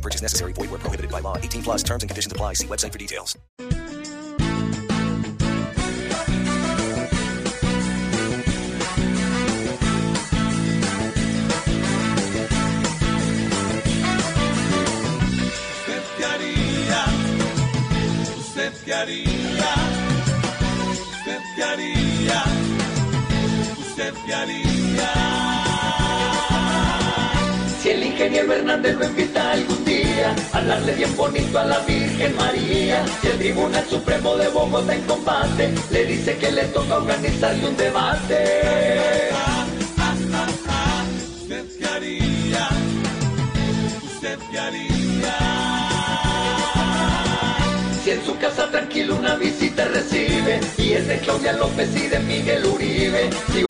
Purchase necessary. Void where prohibited by law. 18 plus terms and conditions apply. See website for details. ¿Usted qué haría? ¿Usted qué haría? ¿Usted qué haría? ¿Usted qué haría? Si el ingeniero Hernández lo invita algún día a hablarle bien bonito a la Virgen María, si el Tribunal Supremo de Bogotá en combate le dice que le toca organizarle un debate. ¿Usted qué haría? ¿Usted qué haría? Si en su casa tranquilo una visita recibe y es de Claudia López y de Miguel Uribe, si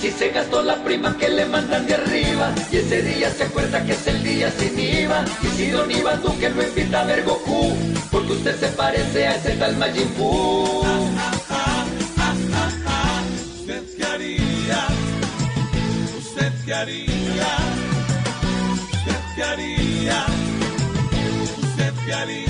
Si se gastó la prima que le mandan de arriba Y ese día se acuerda que es el día sin IVA Y si Don Iván Duque lo invita a ver Goku Porque usted se parece a ese tal Majin Buu ¿Usted qué haría? ¿Usted qué haría? ¿Usted qué haría? ¿Usted qué haría?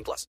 18 plus.